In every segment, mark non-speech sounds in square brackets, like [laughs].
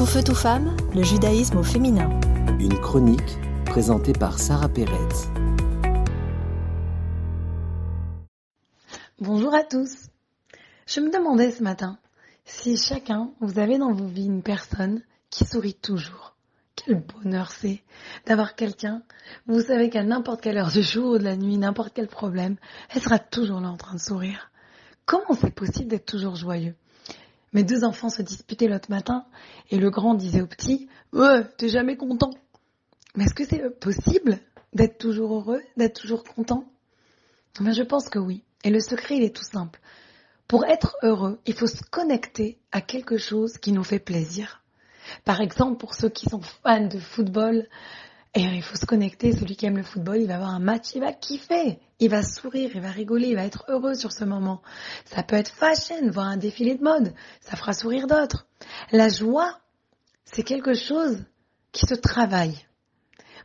Tout feu, tout femme, le judaïsme au féminin. Une chronique présentée par Sarah Pérez. Bonjour à tous. Je me demandais ce matin si chacun, vous avez dans vos vies une personne qui sourit toujours. Quel bonheur c'est d'avoir quelqu'un, vous savez qu'à n'importe quelle heure du jour ou de la nuit, n'importe quel problème, elle sera toujours là en train de sourire. Comment c'est possible d'être toujours joyeux? Mes deux enfants se disputaient l'autre matin et le grand disait au petit Ouais, t'es jamais content. Mais est-ce que c'est possible d'être toujours heureux, d'être toujours content? Ben, Je pense que oui. Et le secret, il est tout simple. Pour être heureux, il faut se connecter à quelque chose qui nous fait plaisir. Par exemple, pour ceux qui sont fans de football, et il faut se connecter, celui qui aime le football, il va avoir un match, il va kiffer, il va sourire, il va rigoler, il va être heureux sur ce moment. Ça peut être fashion, voir un défilé de mode, ça fera sourire d'autres. La joie, c'est quelque chose qui se travaille.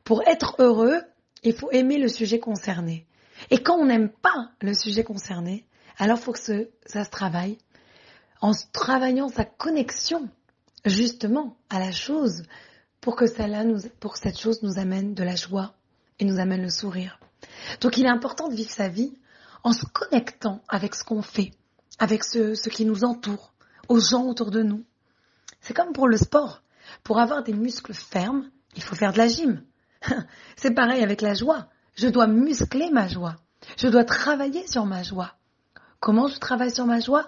Pour être heureux, il faut aimer le sujet concerné. Et quand on n'aime pas le sujet concerné, alors faut que ça se travaille en travaillant sa connexion justement à la chose pour que cela pour cette chose nous amène de la joie et nous amène le sourire. Donc il est important de vivre sa vie en se connectant avec ce qu'on fait, avec ce qui nous entoure, aux gens autour de nous. C'est comme pour le sport. Pour avoir des muscles fermes, il faut faire de la gym. [laughs] C'est pareil avec la joie. Je dois muscler ma joie. Je dois travailler sur ma joie. Comment je travaille sur ma joie?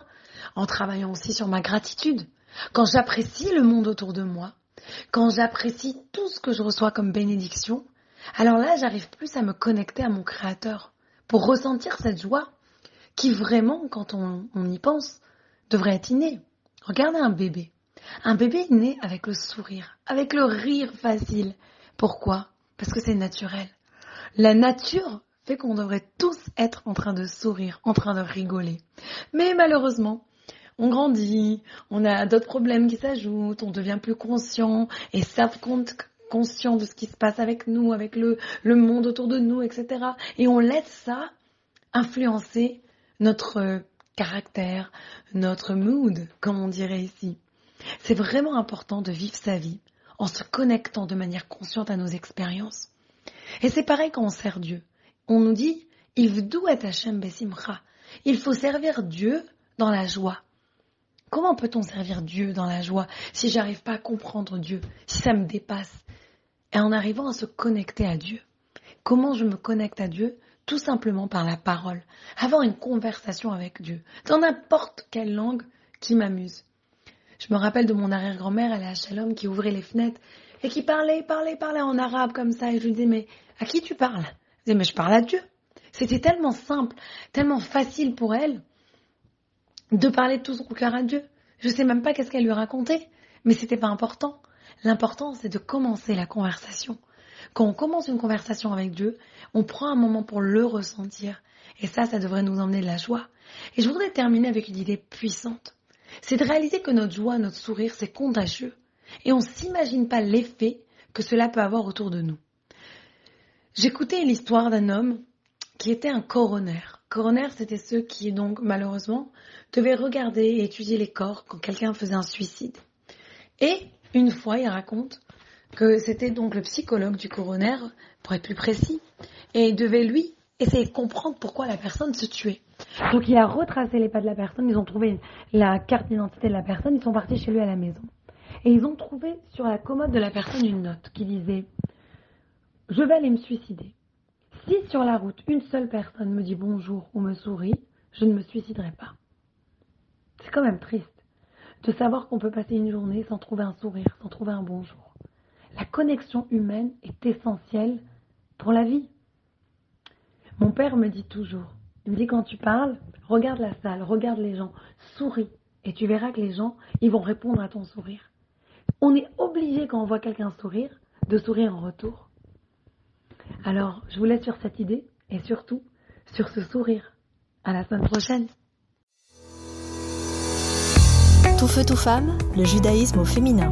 En travaillant aussi sur ma gratitude. Quand j'apprécie le monde autour de moi, quand j'apprécie tout ce que je reçois comme bénédiction, alors là, j'arrive plus à me connecter à mon Créateur pour ressentir cette joie qui vraiment, quand on, y pense, devrait être innée. Regardez un bébé. Un bébé est né avec le sourire, avec le rire facile. Pourquoi? Parce que c'est naturel. La nature fait qu'on devrait tous être en train de sourire, en train de rigoler. Mais malheureusement, on grandit, on a d'autres problèmes qui s'ajoutent, on devient plus conscient et savent compte conscient de ce qui se passe avec nous, avec le, monde autour de nous, etc. Et on laisse ça influencer notre caractère, notre mood, comme on dirait ici. C'est vraiment important de vivre sa vie en se connectant de manière consciente à nos expériences. Et c'est pareil quand on sert Dieu. On nous dit, il Il faut servir Dieu dans la joie. Comment peut-on servir Dieu dans la joie si j'arrive pas à comprendre Dieu, si ça me dépasse? Et en arrivant à se connecter à Dieu. Comment je me connecte à Dieu? Tout simplement par la parole. Avoir une conversation avec Dieu, dans n'importe quelle langue qui m'amuse. Je me rappelle de mon arrière-grand-mère, elle est à Shalom, qui ouvrait les fenêtres et qui parlait, parlait, parlait en arabe comme ça. Et je lui disais, mais à qui tu parles? Je disais, mais je parle à Dieu. C'était tellement simple, tellement facile pour elle de parler de tout son cœur à Dieu. Je sais même pas qu'est-ce qu'elle lui racontait, mais c'était pas important. L'important, c'est de commencer la conversation. Quand on commence une conversation avec Dieu, on prend un moment pour le ressentir. Et ça, ça devrait nous emmener de la joie. Et je voudrais terminer avec une idée puissante. C'est de réaliser que notre joie, notre sourire, c'est contagieux. Et on s'imagine pas l'effet que cela peut avoir autour de nous. J'écoutais l'histoire d'un homme qui était un coroner. Coroner, c'était ceux qui, donc, malheureusement, devaient regarder et étudier les corps quand quelqu'un faisait un suicide. Et, une fois, il raconte que c'était donc le psychologue du coroner, pour être plus précis, et il devait, lui, essayer de comprendre pourquoi la personne se tuait. Donc, il a retracé les pas de la personne, ils ont trouvé la carte d'identité de la personne, ils sont partis chez lui à la maison. Et ils ont trouvé sur la commode de la personne une note qui disait « Je vais aller me suicider. Si sur la route, une seule personne me dit bonjour ou me sourit, je ne me suiciderai pas. C'est quand même triste de savoir qu'on peut passer une journée sans trouver un sourire, sans trouver un bonjour. La connexion humaine est essentielle pour la vie. Mon père me dit toujours, il me dit quand tu parles, regarde la salle, regarde les gens, souris, et tu verras que les gens, ils vont répondre à ton sourire. On est obligé quand on voit quelqu'un sourire, de sourire en retour. Alors, je vous laisse sur cette idée et surtout sur ce sourire. À la semaine prochaine. Tout feu, tout femme, le judaïsme au féminin.